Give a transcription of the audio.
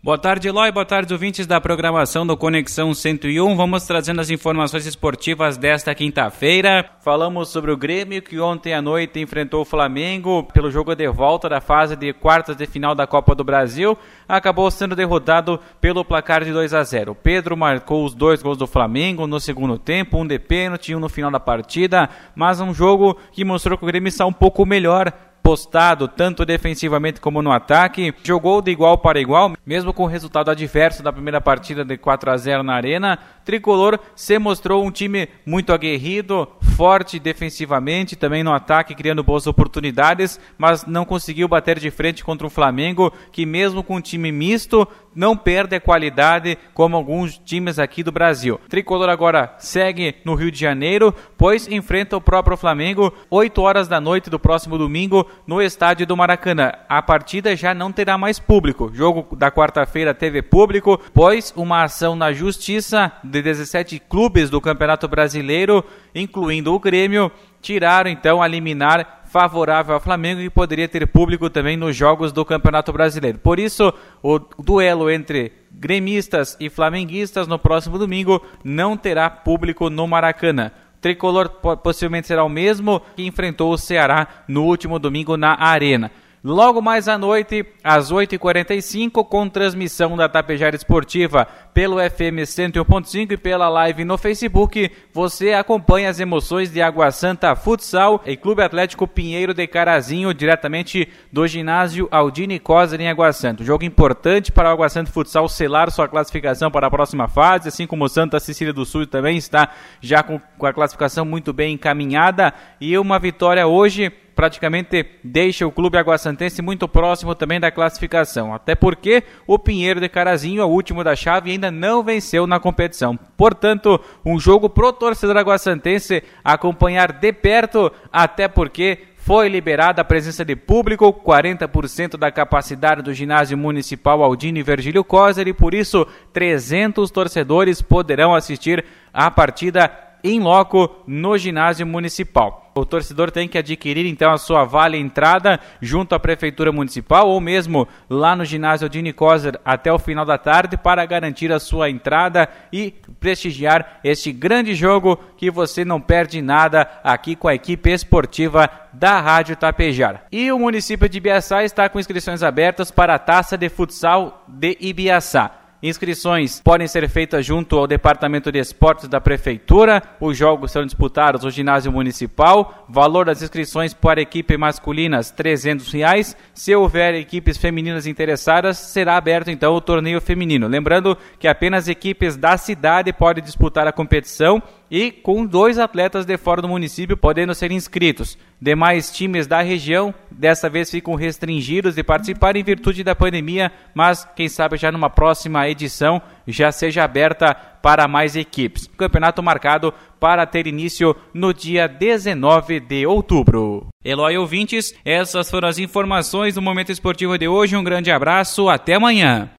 Boa tarde, Eloy. Boa tarde, ouvintes da programação do Conexão 101. Vamos trazendo as informações esportivas desta quinta-feira. Falamos sobre o Grêmio que ontem à noite enfrentou o Flamengo pelo jogo de volta da fase de quartas de final da Copa do Brasil. Acabou sendo derrotado pelo placar de 2 a 0. Pedro marcou os dois gols do Flamengo no segundo tempo, um de pênalti e um no final da partida, mas um jogo que mostrou que o Grêmio está um pouco melhor postado tanto defensivamente como no ataque, jogou de igual para igual, mesmo com o resultado adverso da primeira partida de 4 a 0 na Arena. Tricolor se mostrou um time muito aguerrido, forte defensivamente, também no ataque, criando boas oportunidades, mas não conseguiu bater de frente contra o Flamengo, que mesmo com um time misto, não perde a qualidade como alguns times aqui do Brasil. Tricolor agora segue no Rio de Janeiro, pois enfrenta o próprio Flamengo 8 horas da noite do próximo domingo no estádio do Maracanã. A partida já não terá mais público. O jogo da quarta-feira teve público, pois uma ação na justiça de 17 clubes do Campeonato Brasileiro, incluindo o Grêmio, tiraram então a liminar favorável ao Flamengo e poderia ter público também nos jogos do Campeonato Brasileiro. Por isso, o duelo entre gremistas e flamenguistas no próximo domingo não terá público no Maracanã. O tricolor possivelmente será o mesmo que enfrentou o Ceará no último domingo na Arena. Logo mais à noite, às 8h45, com transmissão da Tapejara Esportiva pelo FM 101.5 e pela live no Facebook, você acompanha as emoções de Água Santa Futsal e Clube Atlético Pinheiro de Carazinho, diretamente do ginásio Aldine Coser em Água Santa. Um jogo importante para o Água Santa Futsal selar sua classificação para a próxima fase, assim como Santa Cecília do Sul também está já com a classificação muito bem encaminhada e uma vitória hoje praticamente deixa o clube aguassantense muito próximo também da classificação, até porque o Pinheiro de Carazinho, o último da chave, ainda não venceu na competição. Portanto, um jogo pro torcedor aguassantense acompanhar de perto, até porque foi liberada a presença de público, 40% da capacidade do ginásio municipal Aldine Virgílio Coser e por isso 300 torcedores poderão assistir a partida em loco no ginásio municipal. O torcedor tem que adquirir então a sua vale entrada junto à prefeitura municipal ou mesmo lá no ginásio de Nicoser até o final da tarde para garantir a sua entrada e prestigiar este grande jogo que você não perde nada aqui com a equipe esportiva da Rádio Tapejar. E o município de Ibiaçá está com inscrições abertas para a Taça de Futsal de Ibiaçá. Inscrições podem ser feitas junto ao Departamento de Esportes da Prefeitura. Os jogos serão disputados no ginásio municipal. Valor das inscrições para equipe masculinas, 300 reais. Se houver equipes femininas interessadas, será aberto então o torneio feminino. Lembrando que apenas equipes da cidade podem disputar a competição e com dois atletas de fora do município podendo ser inscritos. Demais times da região dessa vez ficam restringidos de participar em virtude da pandemia, mas quem sabe já numa próxima edição já seja aberta para mais equipes. Campeonato marcado para ter início no dia 19 de outubro. Eloy ouvintes, essas foram as informações do momento esportivo de hoje. Um grande abraço, até amanhã.